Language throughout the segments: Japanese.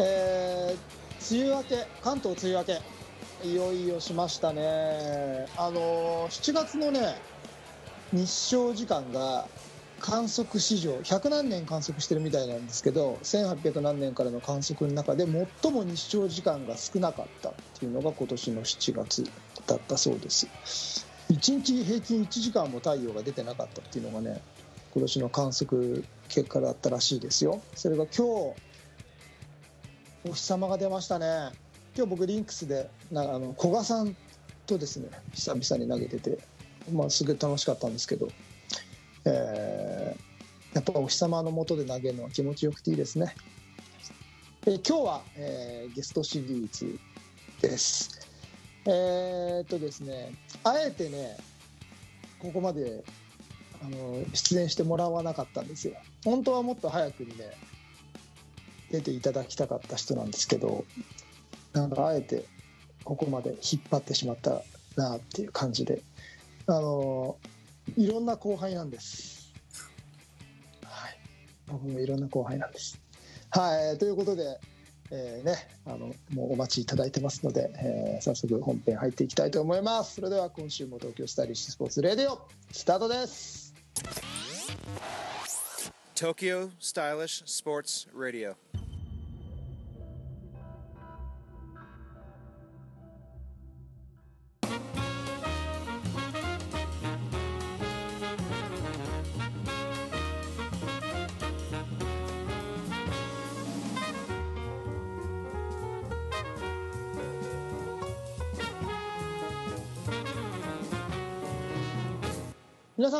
えー、梅雨明け関東梅雨明けいよいよしましたね。あのー、7月のね日照時間が観測史上100何年観測してるみたいなんですけど1800何年からの観測の中で最も日照時間が少なかったっていうのが今年の7月だったそうです。1日平均1時間も太陽が出てなかったっていうのがね今年の観測結果だったらしいですよ。それが今日お日様が出ましたね今日僕リンクスでなあの古賀さんとですね久々に投げてて、まあ、すごい楽しかったんですけどえー、やっぱお日様の下で投げるのは気持ちよくていいですね。え、今日は、えー、ゲストシリーズです。えー、っとですね、あえてね、ここまであの出演してもらわなかったんですよ。本当はもっと早くにね、出ていただきたかった人なんですけど、なんかあえてここまで引っ張ってしまったなっていう感じで、あのいろんな後輩なんです。はい。僕もいろんな後輩なんです。はい。ということで、えー、ね、あの、もうお待ちいただいてますので、えー、早速本編入っていきたいと思います。それでは今週も東京スタイリッシュスポーツレディオ、スタートです。Tokyo Stylish Sports Radio.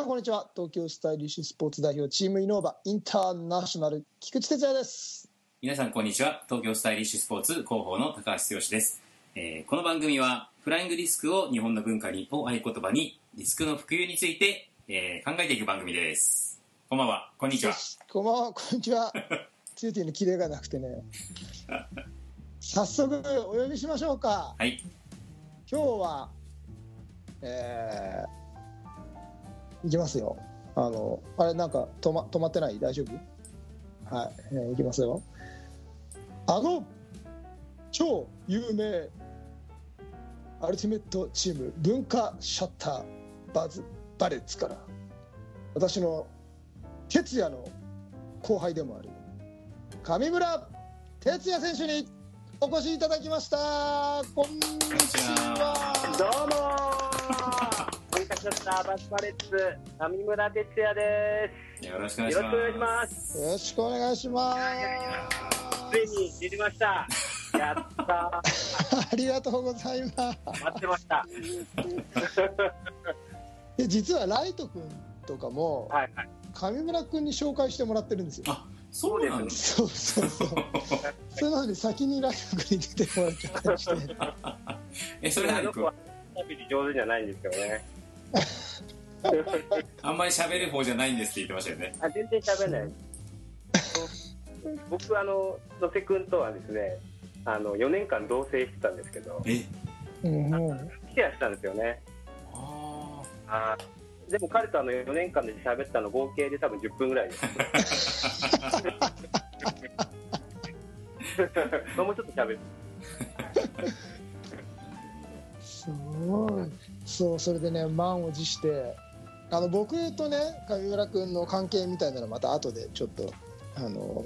こんにちは。東京スタイリッシュスポーツ代表チームイノーバインターナショナル菊池哲也です。皆さんこんにちは。東京スタイリッシュスポーツ広報の高橋剛です、えー、この番組はフライングディスクを日本の文化にを合言葉にディスクの普及について、えー、考えていく番組です。こんばんは。こんにちは。こんばんは。こんにちは。ツーティーのキレがなくてね。早速お呼びしましょうか。はい。今日はえーいきますよ。あの、あれなんか止ま止まってない？大丈夫？はい、えー、いきますよ。あの超有名アルティメットチーム文化シャッターバズバレッツから。私の哲也の後輩でもある。上村哲也選手にお越しいただきました。こんにちは。どうもシャッターバスパレッツ上村哲也です。よろしくお願いします。よろしくお願いします。ついに出てました。やったありがとうございます。待ってました。で実はライト君とかも、はいはい、上村君に紹介してもらってるんですよ。あそうなんですそうそうそう。それなのに先にライト君に出てもらっちゃったりして。えそれ何君？上手じゃないんですけどね あんまり喋る方じゃないんですって言ってましたよね。あ全然喋らない。僕あの野瀬君とはですね、あの4年間同棲してたんですけど、え、うん、シェアしたんですよね。ああ。でも彼とあの4年間で喋ったの合計で多分10分ぐらいです。もうちょっと喋る。すごい。そうそれでね満を持してあの僕とね上村君の関係みたいなのまた後でちょっとあの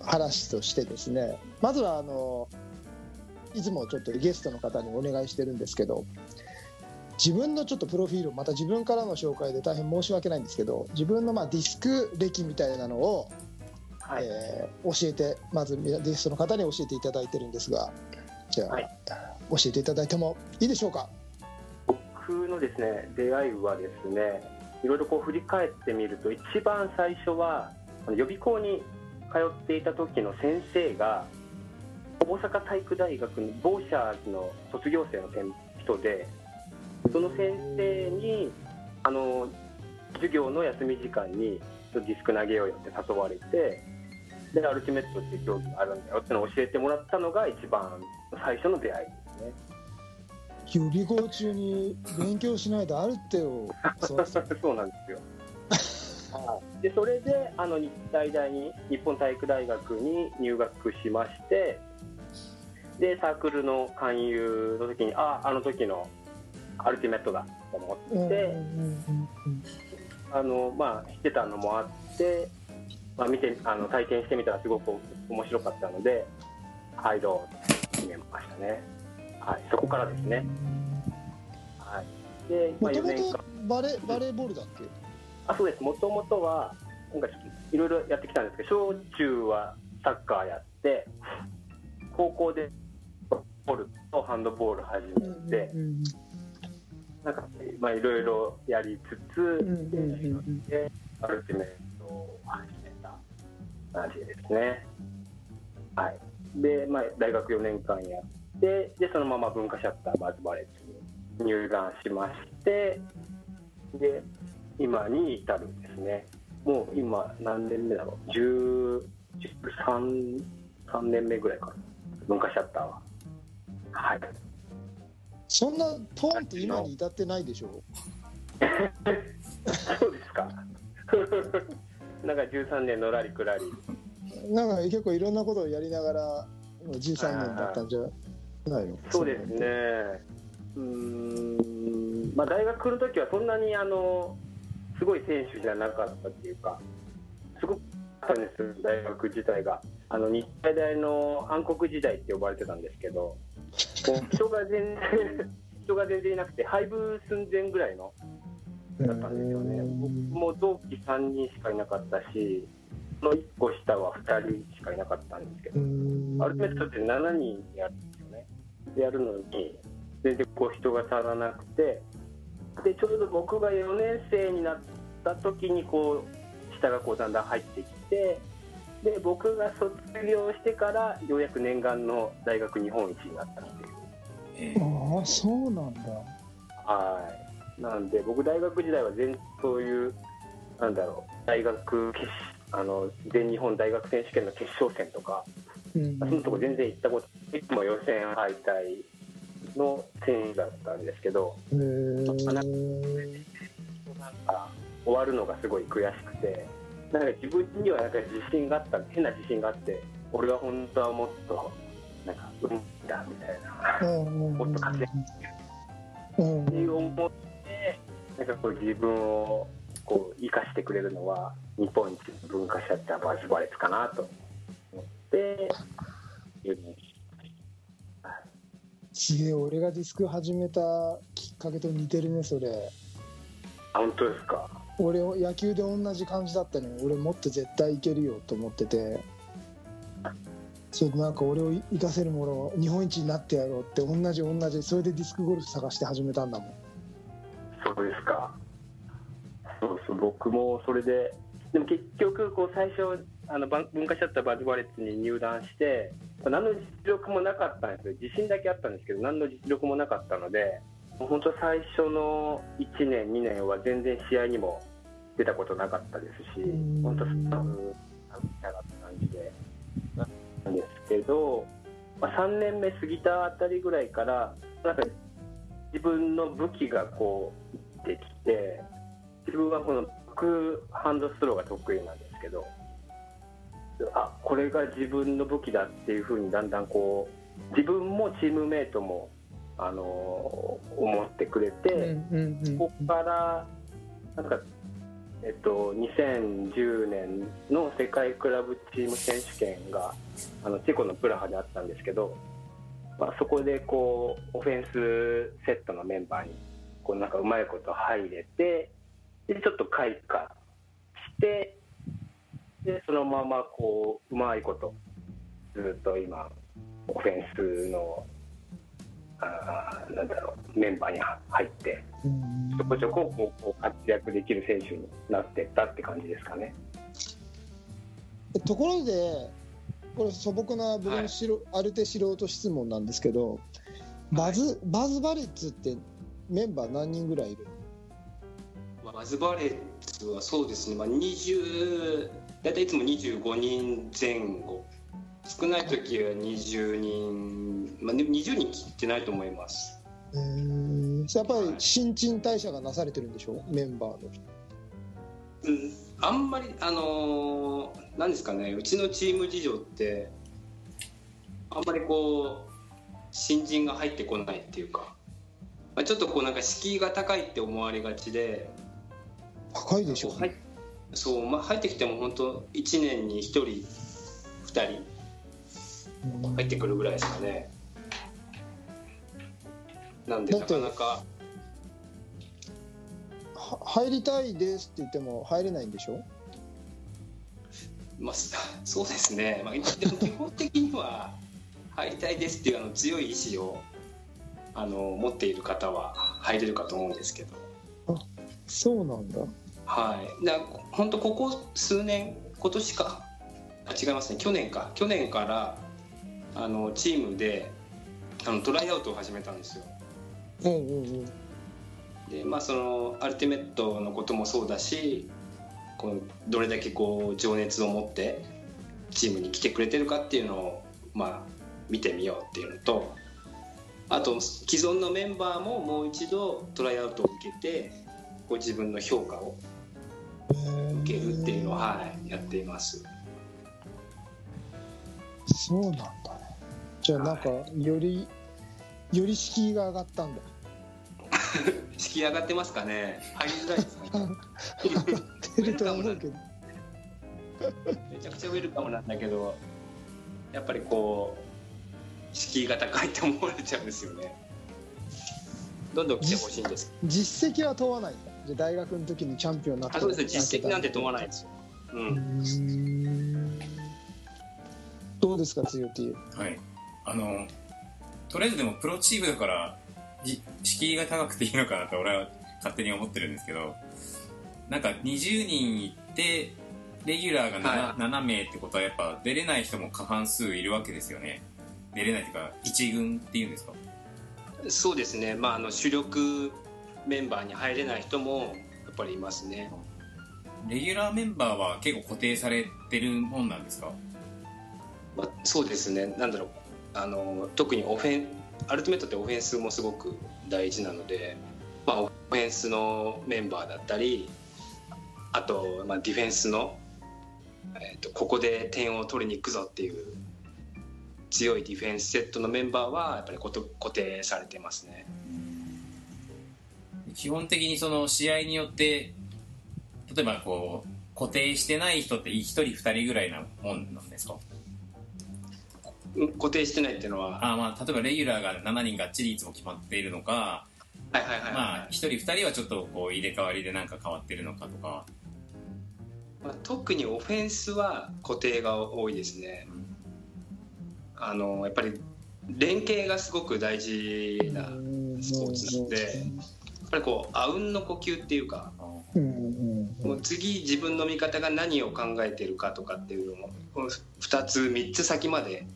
話としてですね。まずはあのいつもちょっとゲストの方にお願いしてるんですけど自分のちょっとプロフィールまた自分からの紹介で大変申し訳ないんですけど自分のまあディスク歴みたいなのを、はい、えー、教えてまずゲストの方に教えていただいてるんですがじゃあ、はい、教えていただいてもいいでしょうか？僕のですね出会いはですねいろいろこう振り返ってみると一番最初は予備校に通っていた時の先生が大阪体育大学のボーシャーズの卒業生の人でその先生にあの授業の休み時間にディスク投げようよって誘われてでアルティメットっていう競技があるんだよってのを教えてもらったのが一番最初の出会いですね。予備校中に勉強しないとあるってよ そうなんですよ。でそれであの日体大に日本体育大学に入学しましてでサークルの勧誘の時にああの時のアルティメットだと思って、あのまあ知ってたのもあって、まあ、見てあの体験してみたらすごく面白かったので入ろうと決めましたね、はい、そこからですね、はい、で、まあ、4もとバレバレーボールだっけ？あそうです。もともとはなんかちょっといろいろやってきたんですけど小中はサッカーやって高校でボールとハンドボール始めて、うんなんかまあいろいろやりつつ、うんうんうんでアルティメットを始めた感じですね。はい。で、まあ、大学4年間やってでそのまま文化シャッターバズバレットに入団しましてで今に至るんですね。もう今何年目だろう？13 3年目ぐらいかな。文化シャッターは。はい。そんなポンと今に至ってないでしょ そうですか。なんか13年のらりくらりなんか結構いろんなことをやりながら13年だったんじゃそうですね。うーん。まあ大学の時はそんなにあのすごい選手じゃなかったっていうかすごくあったんです大学自体が。あの日体大の暗黒時代って呼ばれてたんですけど人が全然 人が全然いなくて廃部寸前ぐらいのだったんですよね。僕も同期3人しかいなかったしその1個下は2人しかいなかったんですけどアルティメットって7人やるんですよね。でやるのに、全然こう人が足らなくて、でちょうど僕が4年生になった時にこう下がこうだんだん入ってきて、で僕が卒業してからようやく念願の大学日本一になったっていう。えーああそうなんだはい。なんで僕大学時代は全そういうなんだろう大学決あの全日本大学選手権の決勝戦とか。うんそのとこ全然行ったこといつも予選敗退の選手だったんですけどへー。なんか終わるのがすごい悔しくてなんか自分にはなんか自信があった変な自信があって俺は本当はもっとなんかうんだみたいなうんもっと活躍うん。って思ってなんかこう自分をこう生かしてくれるのは日本一の文化シャッターバーズバレツかなとてすげえ俺がディスク始めたきっかけと似てるねそれ。あ本当ですか？俺野球で同じ感じだったのよ。俺もっと絶対いけるよと思ってて。それでなんか俺を生かせるものを日本一になってやろうって同じ同じそれでディスクゴルフ探して始めたんだもん。そうですか。そうそう、僕もそれで、でも結局、こう最初、あの文化シャッターバズバレッツに入団して、何の実力もなかったんですよ。自信だけあったんですけど、何の実力もなかったので、本当最初の1年、2年は全然試合にも出たことなかったですしうん、本当スタッフみたいな感じで、なんですけど、まあ、3年目過ぎたあたりぐらいから、なんか自分の武器がこうできて自分はこのバックハンドストロークが得意なんですけどあこれが自分の武器だっていうふうにだんだんこう自分もチームメイトもあの思ってくれて、うんうんここからなんか、えっと、2010年の世界クラブチーム選手権があのチェコのプラハであったんですけど、まあ、そこでこうオフェンスセットのメンバーにこうなんかうまいこと入れてでちょっと開花してでそのままこううまいことずっと今オフェンスのあーなんだろうメンバーに入ってうん。ちょこちょここうこう活躍できる選手になってったって感じですかね。えところでこれ素朴な僕のしろ、ある程素人質問なんですけどバズ,、バズバレッツってメンバー何人ぐらいいるバズバレッツはそうですね、まあ、20大体いつも25人前後。少ない時は20人、まあ、でも20人切ってないと思います。えーやっぱり新陳代謝がなされてるんでしょ？メンバーの人。うん、あんまりあのーなんですかね。うちのチーム事情ってあんまりこう新人が入ってこないっていうか、まあ、ちょっとこうなんか敷居が高いって思われがちで。高いでしょう、はいそう、まあ、入ってきても本当1年に1人2人うん。入ってくるぐらいですかね。なんでなかなか。は入りたいですって言っても入れないんでしょ？まあ、そうですね、まあ、でも基本的には入りたいですっていうあの強い意志をあの持っている方は入れるかと思うんですけど、そうなんだはい、だ本当ここ数年今年か。あ違いますね。去年か。去年からあのチームであのトライアウトを始めたんですよ。うんうんう。んでまあそのアルティメットのこともそうだしこうどれだけこう情熱を持ってチームに来てくれてるかっていうのをまあ見てみようっていうのとあと既存のメンバーももう一度トライアウトを受けてこう自分の評価を受けるっていうのを、はい、やっています。そうなんだね。じゃあなんかよりより敷居が上がったんだ。敷居上がってますかね。入りづらいですかね 出ると思うけど。めちゃくちゃウェルカムなんだけどやっぱりこう敷居が高いって思われちゃうんですよね。どんどん来てほしいんです。実績は問わない。んだじゃあ大学の時にチャンピオンになったあそうです。実績なんて問わないです。よ、う、うんん。どうですか強 T はい。あの、とりあえずでもプロチームだから、じ敷居が高くていいのかなと俺は勝手に思ってるんですけど、なんか20人いって、レギュラーが 7,、は7名ってことはやっぱ出れない人も過半数いるわけですよね。出れないっていうか、一軍っていうんですか？そうですね。まああの主力メンバーに入れない人もやっぱりいますね。レギュラーメンバーは結構固定されてるもんなんですか？まあ、そうですね。なんだろう。あの特にオフェンアルティメットってオフェンスもすごく大事なので、まあ、オフェンスのメンバーだったりあと、まあ、ディフェンスの、えー、とここで点を取りに行くぞっていう強いディフェンスセットのメンバーはやっぱり固定されてますね。基本的にその試合によって例えばこう固定してない人って1人2人ぐらいなもんなんですか？うん固定してないっていうのは？あまあ例えばレギュラーが7人がっちりいつも決まっているのか、はいはいはいはい、まあ1人2人はちょっとこう入れ替わりでなんか変わってるのかとか。まあ、特にオフェンスは固定が多いですね。あのやっぱり連携がすごく大事なスポーツなのでぱりこうあうんの呼吸っていうかうんうんもう次自分の味方が何を考えてるかとかっていうのもこの2つ3つ先まで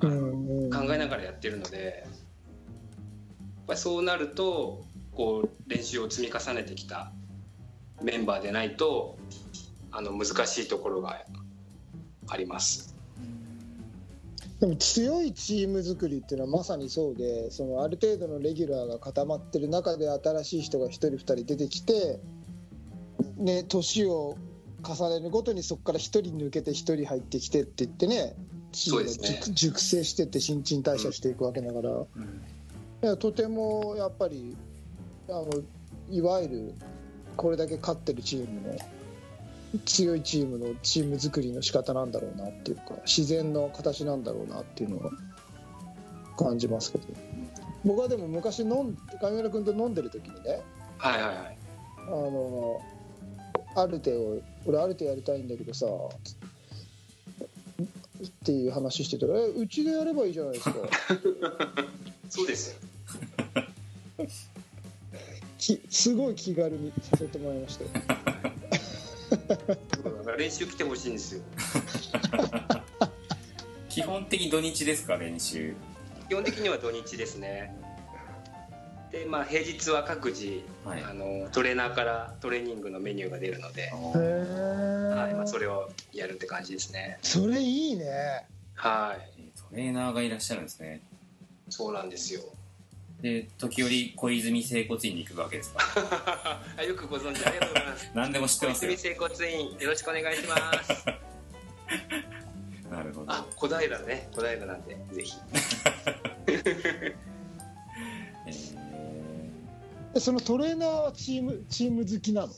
考えながらやってるのでやっぱりそうなるとこう練習を積み重ねてきたメンバーでないとあの難しいところがあります。でも強いチーム作りっていうのはまさにそうでそのある程度のレギュラーが固まってる中で新しい人が1人2人出てきて、ね、年を重ねるごとにそこから1人抜けて1人入ってきてって言ってねチームがそうですね。熟熟成してって新陳代謝していくわけだから、いやとてもやっぱりあのいわゆるこれだけ勝ってるチームの強いチームのチーム作りの仕方なんだろうなっていうか自然の形なんだろうなっていうのは感じますけど。僕はでも昔飲ん上村君と飲んでる時にねはいはいはい。あのアルテを俺アルテやりたいんだけどさっていう話してたら「えうちでやればいいじゃないですか」そうですよ。きすごい気軽にさせてもらいましたよ 練習来てほしいんですよ。基本的に土日ですか練習？基本的には土日ですね。でまあ平日は各自、はい。あのトレーナーからトレーニングのメニューが出るので、へはいまあ、えそれをやるって感じですね。それいいね。はい。トレーナーがいらっしゃるんですね。そうなんですよで時折小泉整骨院に行くわけですか あよくご存知ありがとうございます。何でも知ってますよ。小泉整骨院よろしくお願いします。なるほど。あ小平ね。小平なんでぜひ。えー。でそのトレーナーはチームチーム好きなの？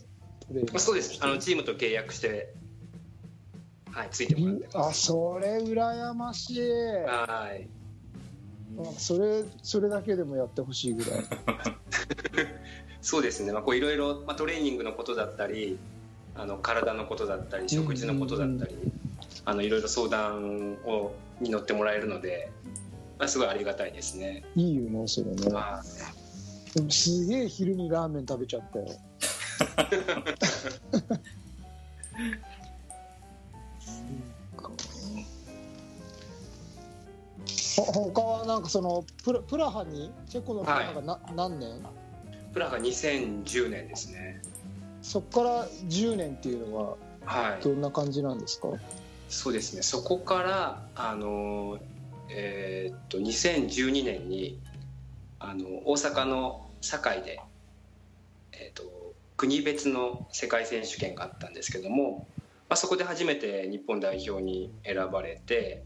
あそうです。あのチームと契約してはいついてもらってあそれ羨ましい。はいそれそれだけでもやってほしいぐらい。そうですね、まあ、こういろいろ、まあ、トレーニングのことだったりあの体のことだったり食事のことだったり、あのいろいろ相談をに乗ってもらえるので、まあ、すごいありがたいですね。いいよねそれね。まあ。でもすげえ昼にラーメン食べちゃったよ 他はなんかそのプラプラハにチェコのプラハがな、何年？プラが2010年ですね。そこから10年っていうのははい。どんな感じなんですか、そうですね。そこからあの、えーっと2012年にあの大阪の堺で、えーっと国別の世界選手権があったんですけども、まあ、そこで初めて日本代表に選ばれて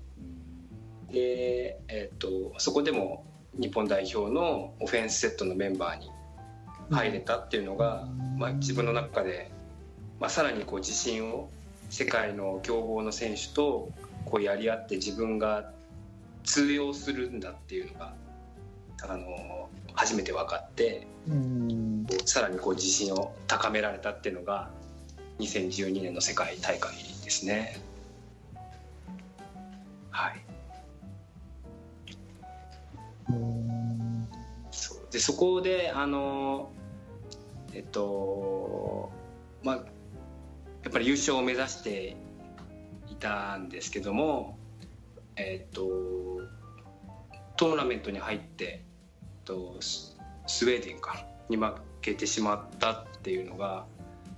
で、えーっとそこでも日本代表のオフェンスセットのメンバーに入れたっていうのが、まあ、自分の中で、まあ、さらにこう自信を世界の強豪の選手とこうやり合って自分が通用するんだっていうのがあの初めて分かってうん。さらにこう自信を高められたっていうのが2012年の世界大会ですね。はい、でそこであのえっとまあやっぱり優勝を目指していたんですけどもえっとトーナメントに入って、えっと、スウェーデンかに負けてしまったっていうのが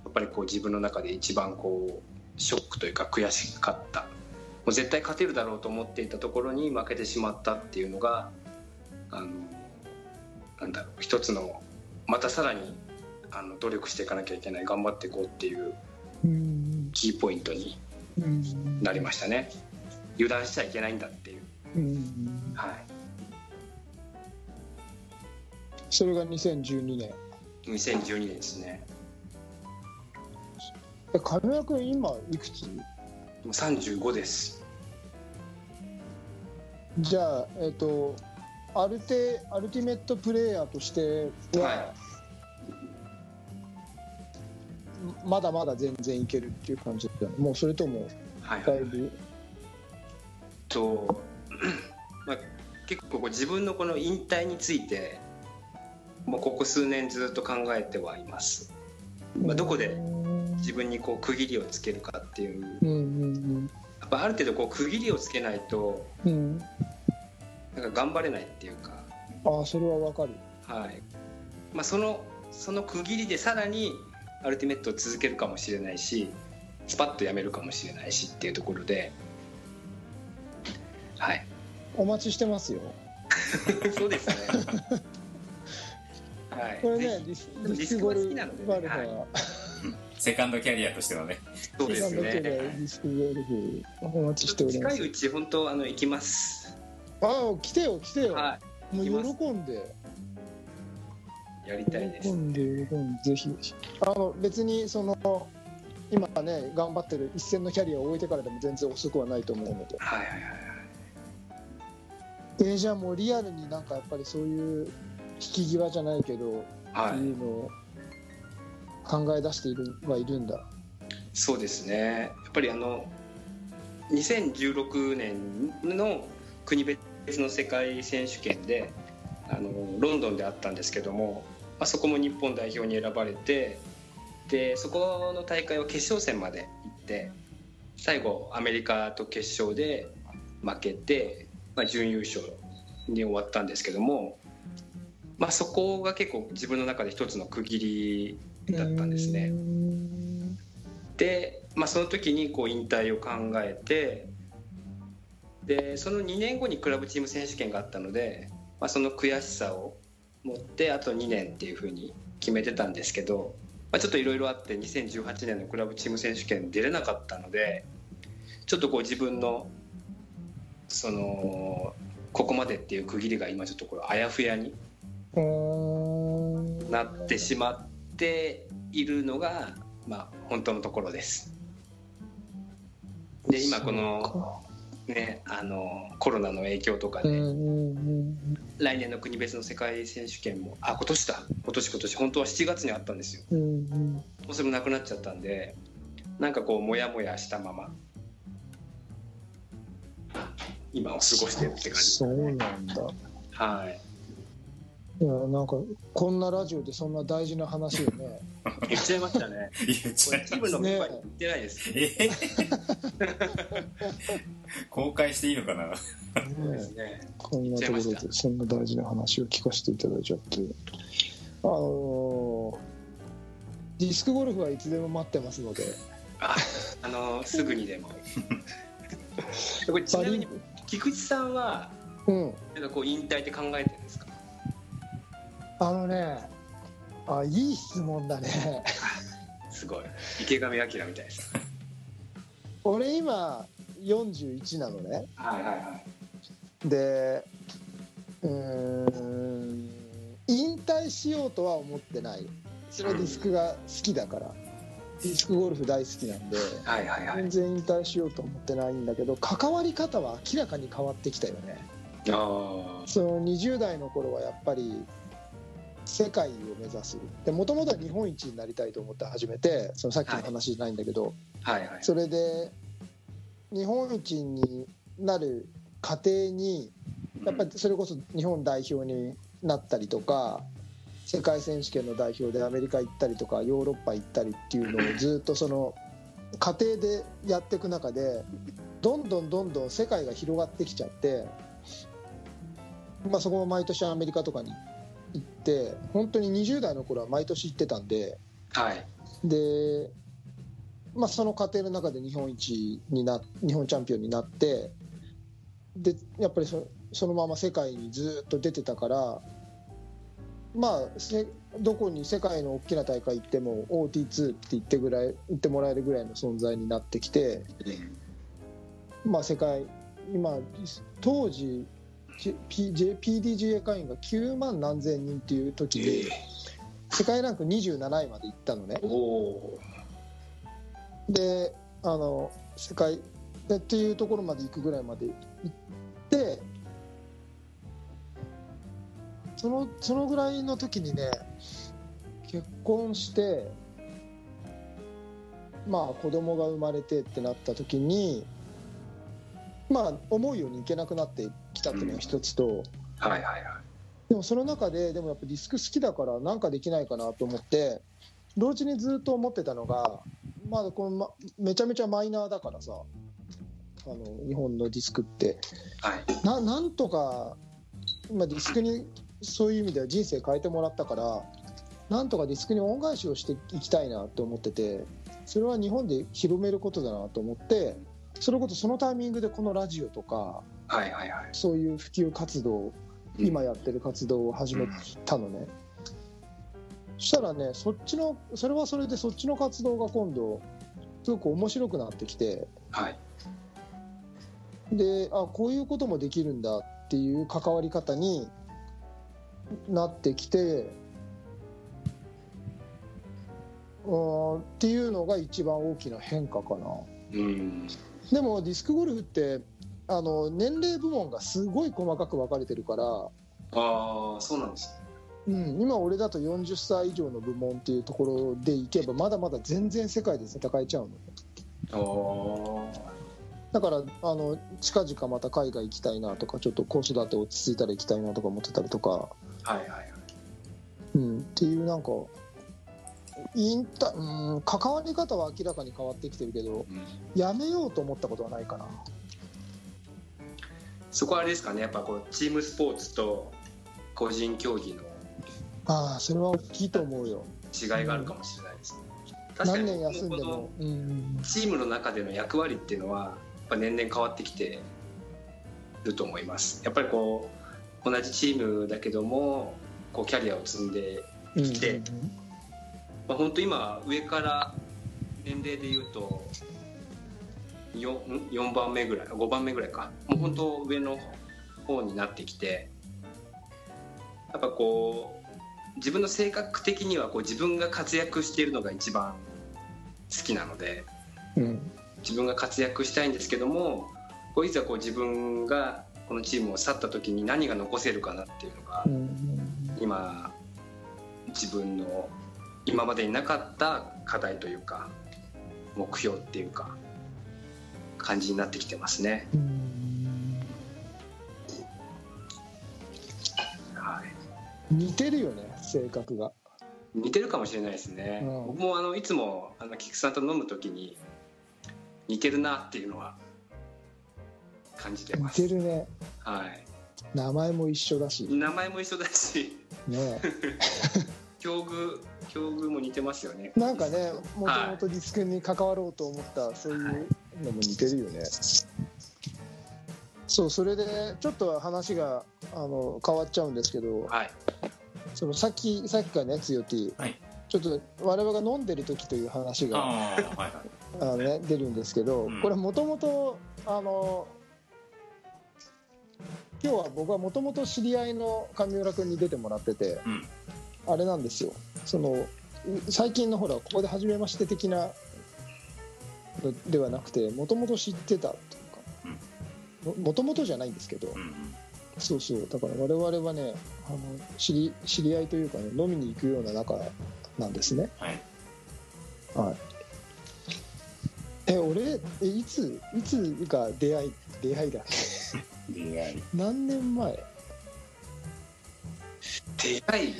やっぱりこう自分の中で一番こうショックというか悔しかった。もう絶対勝てるだろうと思っていたところに負けてしまったっていうのがあのなんだろう一つのまたさらにあの努力していかなきゃいけない頑張っていこうっていううん。キーポイントにうん。なりましたね。油断しちゃいけないんだっていう。うん。はい。それが2012年。2012年ですね。え亀山君今いくつ？もう35です。じゃあえっ、とアルテアルティメットプレイヤーとしては、はまだまだ全然いけるっていう感じだねもうそれともはいはい。だいぶ？と、まあ、結構自分のこの引退についてもうここ数年ずっと考えてはいます、まあ、どこでうん自分にこう区切りをつけるかっていう。うんうんやっぱある程度こう区切りをつけないとうんうんなんか頑張れないっていうか。ああそれはわかる。はい。まあ、そのその区切りでさらにアルティメットを続けるかもしれないしスパッとやめるかもしれないしっていうところで。はい。お待ちしてますよ。そうですね。はい。これねリスリスクゴルリスクは好きなのはい。はセカンドキャリアとしてのね。そうですね。アリスクゴルフお待ちしております。近いうち本当あの行きますああ来てよ来てよ、はもう喜んで。いやりたいです。喜んで喜んでぜひ。あの別にその今ね頑張ってる一線のキャリアを終えてからでも全然遅くはないと思うので。はいはいはいえーじゃあもうリアルになんかやっぱりそういう引き際じゃないけど、はい。っていうのを考え出しているはいるんだ。そうですね。やっぱりあの2016年の国別別の世界選手権であのロンドンであったんですけども、まあ、そこも日本代表に選ばれてでそこの大会は決勝戦まで行って最後アメリカと決勝で負けて、まあ、準優勝に終わったんですけども、まあ、そこが結構自分の中で一つの区切りだったんですね。で、まあ、その時にこう引退を考えてでその2年後にクラブチーム選手権があったので、まあ、その悔しさを持ってあと2年っていうふうに決めてたんですけど、まあ、ちょっといろいろあって2018年のクラブチーム選手権出れなかったのでちょっとこう自分のそのここまでっていう区切りが今ちょっとこれあやふやになってしまっているのが、まあ、本当のところです。で今このね、あのコロナの影響とかで、来年の国別の世界選手権もあ今年だ。今年今年。本当は7月にあったんですよ。うんうん。もうそれもなくなっちゃったんでなんかこうモヤモヤしたまま。今を過ごしてるって感じ。そうなんだ。はいいやなんかこんなラジオでそんな大事な話をね。言っちゃいましたね。言っこちゃうれチームのメンバーに言ってないです、え 公開していいのかな？こんなところでそんな大事な話を聞かせていただいちゃって。あのーディスクゴルフはいつでも待ってますので。ああのすぐにでも。これちなみに菊池さんはうん。なんかこう引退って考えてるんですか？あのねあいい質問だね。すごい。池上彰みたいです。俺今41なのね。はいはいはい。でうーん引退しようとは思ってない。それはディスクが好きだから、ディスクゴルフ大好きなんではいはいはい。全然引退しようとは思ってないんだけど関わり方は明らかに変わってきたよね。あその20代の頃はやっぱり世界を目指す。でもともとは日本一になりたいと思って始めてそのさっきの話じゃないんだけど、あはいはい。それで日本一になる過程にやっぱりそれこそ日本代表になったりとか世界選手権の代表でアメリカ行ったりとかヨーロッパ行ったりっていうのをずっとその過程でやっていく中でどんどんどんどん世界が広がってきちゃって、まあ、そこも毎年アメリカとかに行って本当に20代の頃は毎年行ってたんで。はいで、まあ、その過程の中で日本一にな日本チャンピオンになってでやっぱりそそのまま世界にずっと出てたから、まあ、せどこに世界の大きな大会行っても OT2 って言ってぐらい言ってもらえるぐらいの存在になってきて、まあ、世界今当時 P- J- PDGA 会員が9万何千人っていう時に、世界ランク27位まで行ったのね。であの世界でっていうところまで行くぐらいまで行ってそのそのぐらいの時にね結婚してまあ子供が生まれてってなった時にまあ思うようにいけなくなってきたっていうのが一つと、はいはいはい。でもその中ででもやっぱディスク好きだからなんかできないかなと思って同時にずっと思ってたのが、まあ、このまめちゃめちゃマイナーだからさあの日本のディスクって。はい。ななんとか今ディスクにそういう意味では人生変えてもらったからなんとかディスクに恩返しをしていきたいなと思っててそれは日本で広めることだなと思ってそれこそそのタイミングでこのラジオとかはいはいはい。そういう普及活動今やってる活動を始めたのね、そしたらねそっちのそれはそれでそっちの活動が今度すごく面白くなってきてはい。であこういうこともできるんだっていう関わり方になってきてうんっていうのが一番大きな変化かな。うん。でもディスクゴルフってあの年齢部門がすごい細かく分かれてるからああそうなんですうん、今俺だと40歳以上の部門っていうところでいけばまだまだ全然世界で戦えちゃうのおだからあの近々また海外行きたいなとかちょっと子育て落ち着いたら行きたいなとか思ってたりとか、はいはいはい。うん、っていうなんかインタ、うん、関わり方は明らかに変わってきてるけどうん。やめようと思ったことはないかなそこはあれですかね。やっぱこうチームスポーツと個人競技のああそれは大きいと思うよ。違いがあるかもしれないですね、確かに。何年休んでも、うん、チームの中での役割っていうのはやっぱ年々変わってきてると思います。やっぱりこう同じチームだけどもこうキャリアを積んで、うん来てまあ、本当今上から年齢でいうと 4, 4番目ぐらい5番目ぐらいか。もう本当上の方になってきてやっぱこう自分の性格的にはこう自分が活躍しているのが一番好きなのでうん。自分が活躍したいんですけどもこういざこう自分がこのチームを去った時に何が残せるかなっていうのがうん。今自分の今までになかった課題というか目標っていうか感じになってきてますね。うんはい、似てるよね性格が似てるかもしれないですね。うん僕もあのいつもあの菊さんと飲む時に似てるなっていうのは感じて似ます。てるねはい。名前も一緒だし名前も一緒だし、ね 境遇境遇も似てますよね。なんかねもともとディスクに関わろうと思ったそういうのも似てるよね。そうそれでちょっと話があの変わっちゃうんですけどはい。そのさっきさっきからねつよ T、はい。ちょっと我々が飲んでる時という話がああはいはい。あの、ね、出るんですけど、うん。これもともとあの今日は僕はもともと知り合いの上村君に出てもらってて、うん。あれなんですよ。そのう最近のほらここで初めまして的なのではなくてもともと知ってたっていうかもともとじゃないんですけど、そうそう。だから我々はねあの知り知り合いというかね飲みに行くような仲なんですね。はい。はい。え俺えいついつが出会い出会いだ出会い。何年前？出会い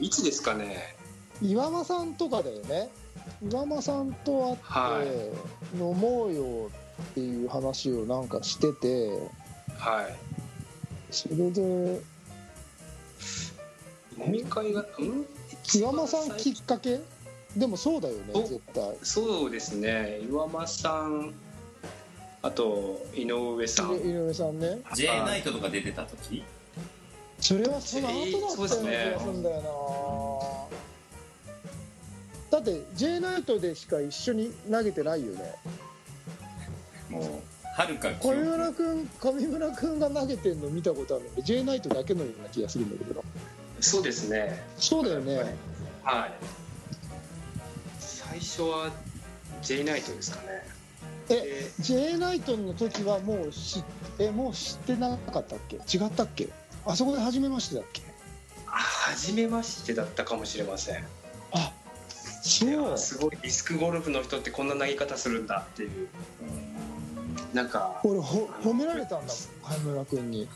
いつですかね？岩間さんとかだよね岩間さんとは会って飲もうよっていう話をなんかしててはい。それで飲み会がん？岩間さんきっかけ？でもそうだよねお絶対。そうですね。岩間さんあと井上さん。で井上さんね。J ナイトとか出てた時？それはその後だったような気ねがするんだよなだって J ナイトでしか一緒に投げてないよね。もうはるか記上憶村君上村君が投げてんの見たことあるの？で J ナイトだけのような気がするんだけど。そうですね。そうだよね。はい。最初は J ナイトですかね。え J ナイトの時はもう知えもう知ってなかったっけ？違ったっけ？あそこで初めましてだっけ？あ初めましてだったかもしれません。あそいう。やすごいディスクゴルフの人ってこんな投げ方するんだっていう。なんか俺ほ褒められたんだ。もん上村君に。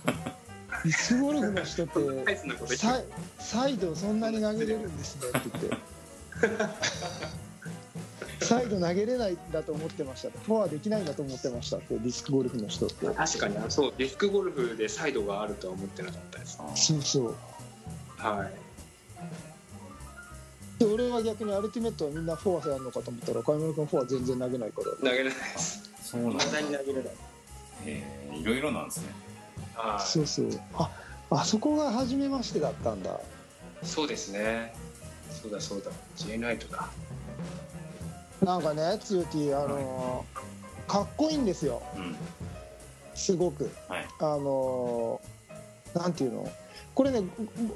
ディスクゴルフの人って サイサイドそんなに投げれるんですねって言って。サイド投げれないんだと思ってました。フォアできないんだと思ってましたってディスクゴルフの人って。確かにあそうディスクゴルフでサイドがあるとは思ってなかったですそうそう。はいで俺は逆にアルティメットはみんなフォアやるのかと思ったら上村君フォア全然投げないから。投げれないです。そうなんだに投げれないへえいろいろなんですね。はいそうそう。ああそこが初めましてだったんだ。そうですね。そうだそうだ。J ナイトだ。なんかね強きあのーかっこいいんですよ。うん。すごく。はい。あのーなんていうの？これね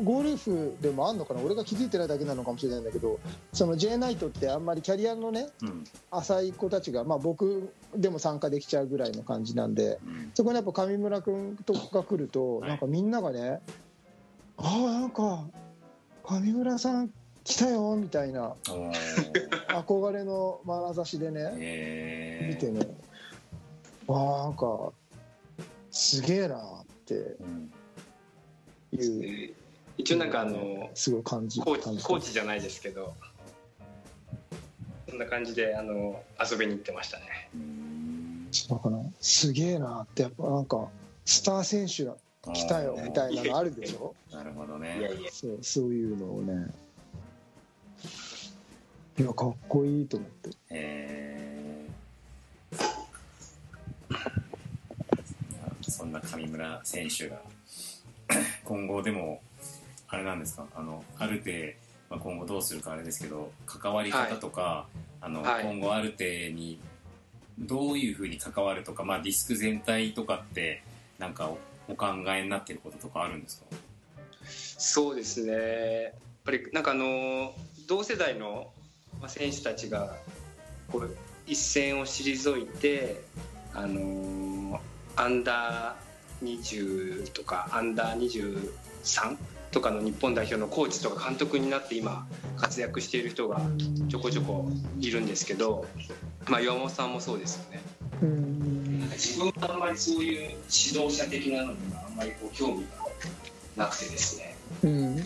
ゴゴルフでもあんのかな？俺が気づいてないだけなのかもしれないんだけどその J ナイトってあんまりキャリアのねうん。浅い子たちが、まあ、僕でも参加できちゃうぐらいの感じなんでうん。そこにやっぱ上村君とか来ると、はい。なんかみんながね「ああなんか上村さん来たよ」みたいな憧れの眼差しでね見てね。ああなんかすげえなってうんいう。一応なんかあのすごい感じコーチコーチじゃないですけどそんな感じであの遊びに行ってましたね。うんだからすげえなってやっぱなんかスター選手が来たよみたいなのあるでしょ？なるほどね。そうそういうのをね。いやかっこいいと思って。へえそんな上村選手が 今後でもあれなんですか？あのある程まあ、今後どうするかあれですけど関わり方とか、あのはい。今後ある程にどういうふうに関わるとか、まあ、ディスク全体とかってなんかおお考えになってることとかあるんですか？そうですね。やっぱりなんかあの同世代のまあ選手たちがこう一線を退いてあのアンダー20とかアンダー23とかの日本代表のコーチとか監督になって今活躍している人がちょこちょこいるんですけど、まあ、岩本さんもそうですよね。うん。自分はあんまりそういう指導者的なのにはあんまりこう興味がなくてですね。うん。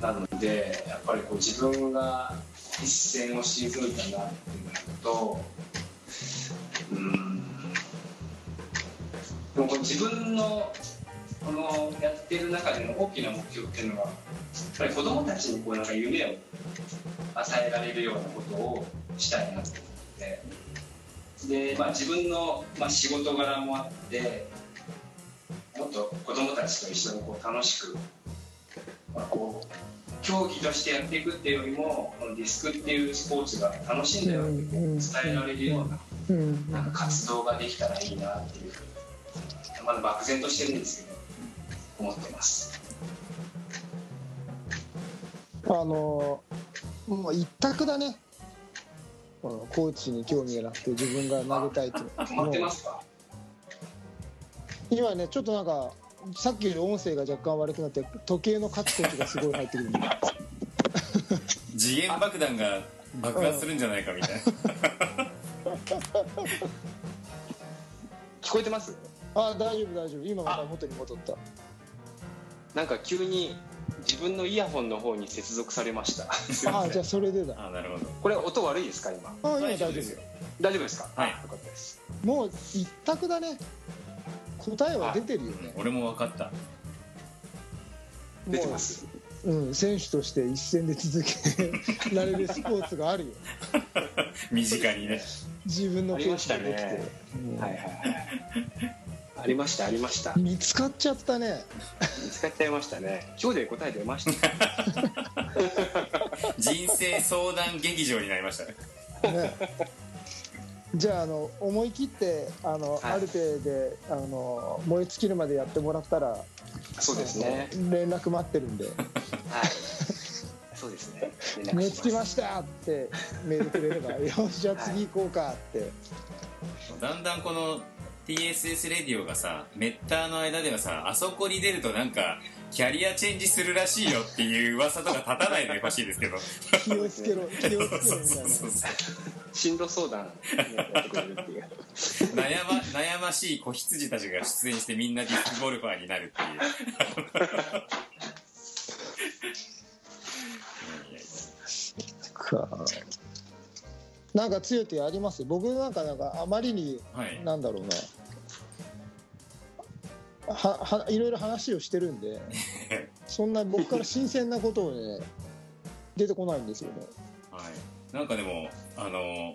なのでやっぱりこう自分が一線を退いたなってなるとうんでも自分のこのやってる中での大きな目標っていうのはやっぱり子どもたちにこうなんか夢を与えられるようなことをしたいなと思って。で、まあ、自分の、まあ、仕事柄もあってもっと子どもたちと一緒にこう楽しく、まあ、こう競技としてやっていくっていうよりもこのディスクっていうスポーツが楽しいんだよって伝えられるようなうん。なんか活動ができたらいいなっていうふうにまだ漠然としてるんですけど思ってます。あのもう一択だね。このコーチに興味がなくて自分が投げたいって止まってますか？今ねちょっとなんかさっきより音声が若干悪くなって時計のカチコチがすごい入ってくる。次元爆弾が爆発するんじゃないかみたいな。聞こえてます？あ大丈夫大丈夫。今また元に戻った。なんか急に自分のイヤホンの方に接続されました。あじゃあそれでだ。あなるほど。これ音悪いですか今？あ今大丈夫ですよ。大丈夫ですか？はい。あよかったです。もう一択だね。答えは出てるよね。俺も分かった。出てます。もう、うん、選手として一戦で続けられるスポーツがあるよ。身近にね。自分のペースでできて、ね。うん。はいはいはい。ありましたありました。見つかっちゃったね。見つかっちゃいましたね。今日で答え出ました。人生相談劇場になりましたね。ね。じゃああの思い切ってあの、はい。ある程度であの燃え尽きるまでやってもらったらそうですね。連絡待ってるんで。はい。そうですね「燃え尽きましたた!」ってメールくれれば「よしじゃあ次行こうか」って、だんだんこの TSS レディオがさメッターの間ではさあそこに出るとなんかキャリアチェンジするらしいよっていう噂とか立たないでほしいですけど。気をつけろ気をつけろみたいな。そうそうそう進路相談ってくれるっていう。悩ま悩ましい子羊たちが出演してみんなディスクゴルファーになるっていう。いやいやかなんか強い手あります？僕なんかなんかあまりにはい。なんだろうな。ははいろいろ話をしてるんで そんな僕から新鮮なことをね出てこないんですよね。はい、なんかでもあの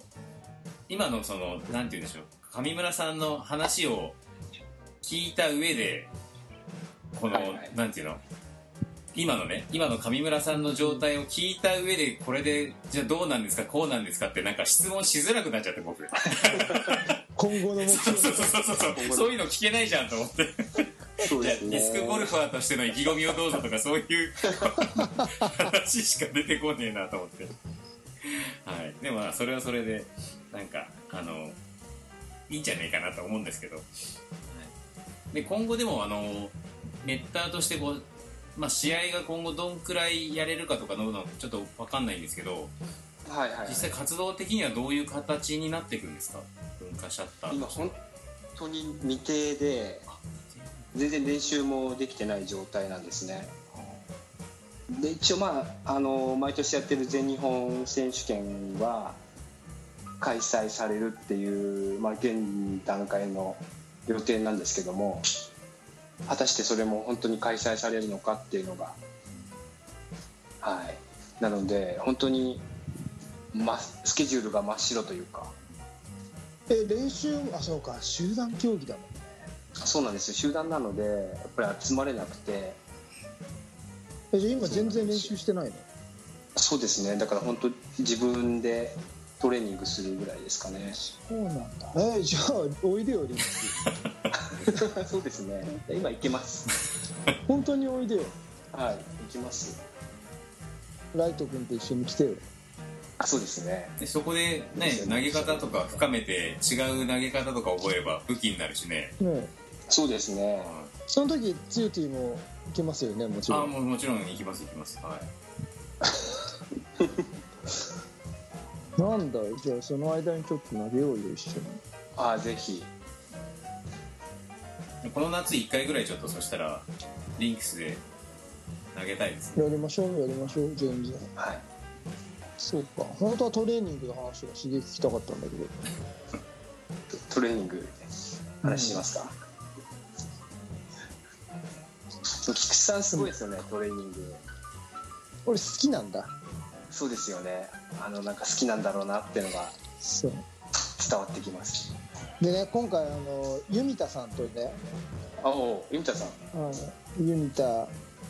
今のそのなんて言うんでしょう。上村さんの話を聞いた上でこの、はいはい。なんていうの？今のね今の上村さんの状態を聞いた上でこれでじゃあどうなんですかこうなんですかってなんか質問しづらくなっちゃって僕。今後の目そう標そうそうそうそう。そういうの聞けないじゃんと思って。そうじゃあディスクゴルファーとしての意気込みをどうぞとかそういう話しか出てこねえなと思って。はい。でもまあそれはそれでなんかあのいいんじゃねえかなと思うんですけど、はい。で今後でもあのネッターとしてこう、まあ、試合が今後どんくらいやれるかとかののちょっと分かんないんですけどはいはいはい。実際活動的にはどういう形になっていくんですか？文化シャッター今本当に未定で全然練習もできてない状態なんですね。で一応まああの毎年やってる全日本選手権は開催されるっていう、まあ、現段階の予定なんですけども果たしてそれも本当に開催されるのかっていうのが。はい。なので本当に、ま、スケジュールが真っ白というか。え練習あそうか。集団競技だもんね。そうなんです。よ集団なのでやっぱり集まれなくて。えじゃあ今全然練習してないの？そうですね。だから本当自分でトレーニングするぐらいですかね。そうなんだ。えじゃあおいでよリンクスそうですね。今行けます。本当においでよ。はい行きます。ライト君と一緒に来てよ。あそうですね。でそこでね投げ方とか深めて違う投げ方とか覚えれば武器になるしね、ねそうですね。その時ツユティも行けますよねもちろん。あもうもちろん行きます行きます。はい なんだじゃあその間にちょっと投げようよ一緒に。あぜひ。この夏1回ぐらいちょっとそしたらリンクスで投げたいですね。やりましょうやりましょう全然。はい。そうか。本当はトレーニングの話がすげえ聞きたかったんだけど。トレーニング話しますか、菊池さんすごいですよねトレーニング。俺好きなんだそうですよね。あのなんか好きなんだろうなっていうのが伝わってきます。でね今回あのユミタさんとねあおゆみたさん。あのユミタ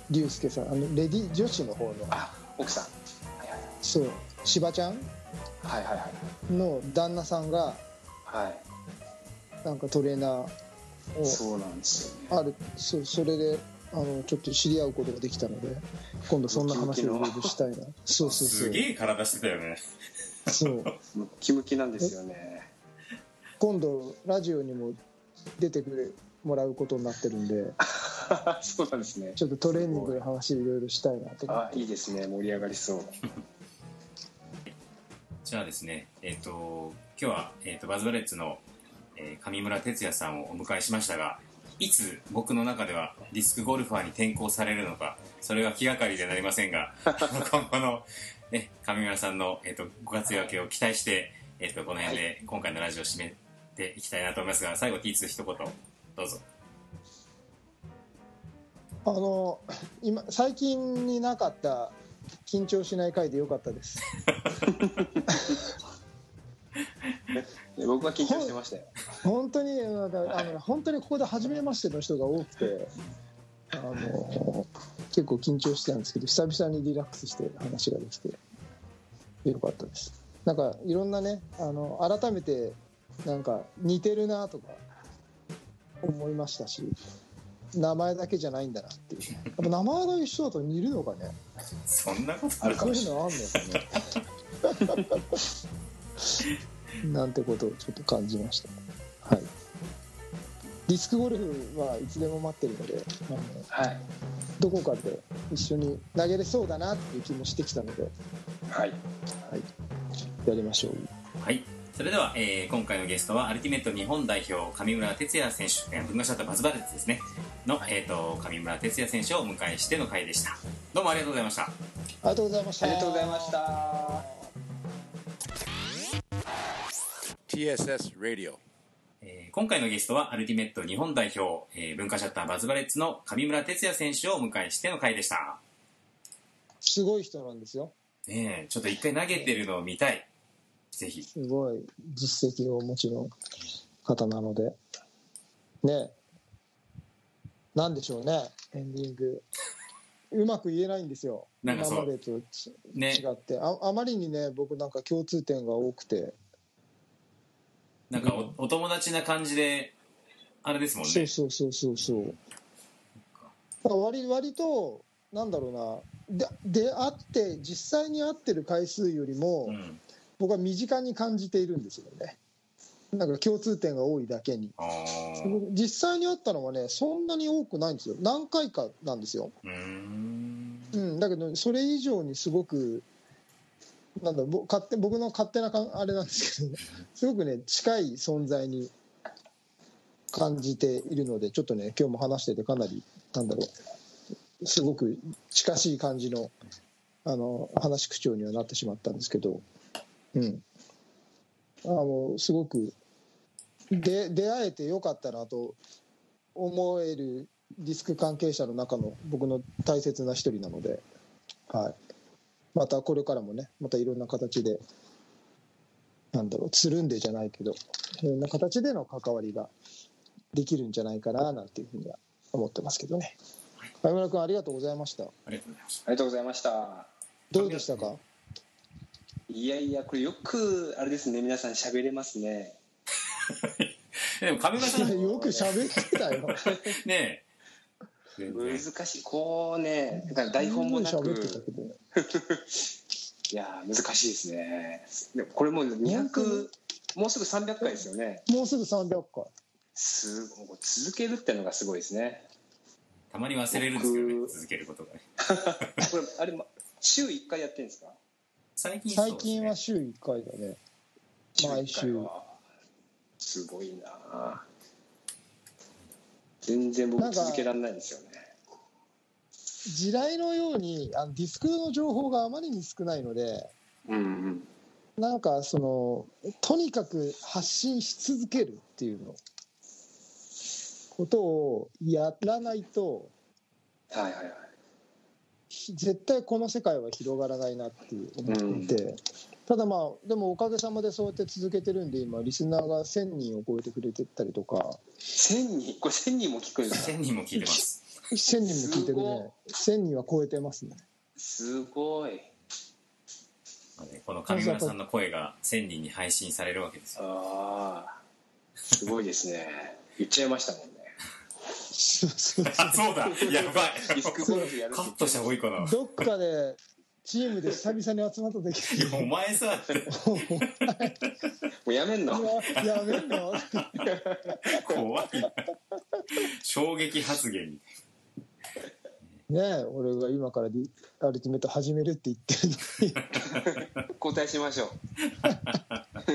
龍介さんあのレディ女子の方のあ奥さん。はいはい。そう芝ちゃん？はいはいはい。の旦那さんがはい。なんかトレーナーをそうなんですよね。あるそうそれであのちょっと知り合うことができたので今度そんな話をいろいろしたいな。そうそうそう。すげえ体してたよね。そう。ムキムキなんですよね。今度ラジオにも出てくれもらうことになってるんで そうなんですね。ちょっとトレーニングの話いろいろしたいなと思って。あいいですね。盛り上がりそう。じゃあですねえっ、と今日は、えー、とバズバレッツの、えー上村哲也さんをお迎えしましたがいつ僕の中ではディスクゴルファーに転向されるのかそれは気がかりでなりませんが 今後の、ね、上村さんの、えー、とご活躍を期待して、えー、とこの辺で今回のラジオを締めていきたいなと思いますが最後 T2 一言どうぞ。あの今最近になかった緊張しない回でよかったです。で僕は緊張してましたよ。本当になんかあの本当にここで初めましての人が多くてあの結構緊張してたんですけど久々にリラックスして話ができてよかったです。なんかいろんなねあの改めてなんか似てるなとか思いましたし名前だけじゃないんだなっていう。やっぱ名前が一緒だと似るのかね。そんなことあるかそうもしれない。いうのあんのかね なんてことをちょっと感じました。はい。ディスクゴルフはいつでも待ってるのであのはい。どこかで一緒に投げれそうだなっていう気もしてきたので、はい。はい、やりましょう。はい。それでは、えー今回のゲストは、アルティメット日本代表、上村哲也選手、えー文化シャッターバズバレッツですね、の、えっ、と、上村哲也選手をお迎えしての回でした。どうもありがとうございました。ありがとうございました。ありがとうございました TSS Radio. えー今回のゲストは、アルティメット日本代表、えー文化シャッターバズバレッツの上村哲也選手をお迎えしての回でした。すごい人なんですよ。ねえ、ちょっと一回投げてるのを見たい。ぜひ。すごい実績をお持ちの方なので。ねなんでしょうね。エンディング。うまく言えないんですよ。なんかそう。今までとちね。違って。ああまりにね僕なんか共通点が多くてなんかおお友達な感じで、あれですもんね。そうそうそうそう割割となんだろうな。で出会って実際に会ってる回数よりも、うん。僕は身近に感じているんですよね。なんか共通点が多いだけに。実際に会ったのはねそんなに多くないんですよ。何回かなんですよ。うん、だけどそれ以上にすごくなんだぼ勝手僕の勝手なかあれなんですけどね。すごくね近い存在に感じているのでちょっとね今日も話しててかなりなんだろうすごく近しい感じのあの話口調にはなってしまったんですけど、うん、あのすごくで出会えてよかったなと思えるディスク関係者の中の僕の大切な一人なので、はい、またこれからもねまたいろんな形でなんだろうつるんでじゃないけどいろんな形での関わりができるんじゃないかななんていうふうには思ってますけどね。相村君ありがとうございました。ありがとうございましありがとうございました。どうでしたか？いやいやこれよくあれですね皆さん喋れますね。た でも上村さんよく喋ってたよ。ね難しい。こうねだから台本もなく。いやー難しいですね。でもこれもう200もうすぐ300回ですよね。もうすぐ300回。すごい。続けるってのがすごいですね。たまに忘れるんですけどね僕。続けることが。ね これあれま週1回やってるんですか？最近そう最ですね。近は週1回だね。毎週。すごいな全然僕続けられないんですよね。地雷のようにあのディスクの情報があまりに少ないのでうんうん。なんかそのとにかく発信し続けるっていうのことをやらないとはいはいはい。ひ絶対この世界は広がらないなって思っていて、ただまあでもおかげさまでそうやって続けてるんで今リスナーが1000人を超えてくれてたりとか。1000人？これ1000人も聞くんですか1000人も聞いてます。1000人も聞いてるね。1000人は超えてますね。すごい。この上村さんの声が1000人に配信されるわけですよ。ああすごいですね。言っちゃいましたもんねそうそうあそうだ。やばい。ディスクゴルフやるカットした方がいいかな。どっかでチームで久々に集まった時に。お前さ。もうやめんの？ややめんの？怖いな。衝撃発言。みねえ俺が今からディアルティメット始めるって言ってるのに。交代しましょう。は い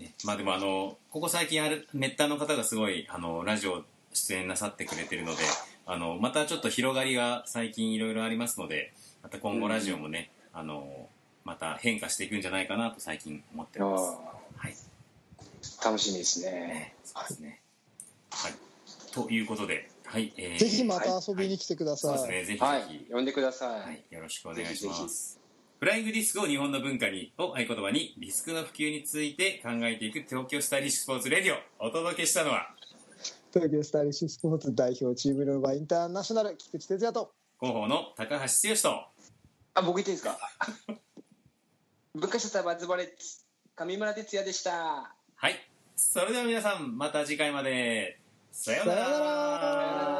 ね、まあでもあのここ最近あるメッターの方がすごいあのラジオ出演なさってくれてるのであのまたちょっと広がりが最近いろいろありますのでまた今後ラジオもね、あのまた変化していくんじゃないかなと最近思ってます。はい、あ楽しみですね。ねそうですね。はい、ということで、はい、えー。ぜひまた遊びに来てください、そうですね、ぜひぜひ、はい。呼んでください、はい、よろしくお願いしぜひぜひ。ます。フライングディスクを日本の文化にを合言葉にディスクの普及について考えていく東京スタイリッシュスポーツレディオ。お届けしたのは東京スタイリッシュスポーツ代表チームローバーインターナショナル菊池哲也と。広報の高橋剛とあ僕言っていいですか？文化社バズバレッツ上村哲也でした。はい。それでは皆さんまた次回まで。さようなさようならら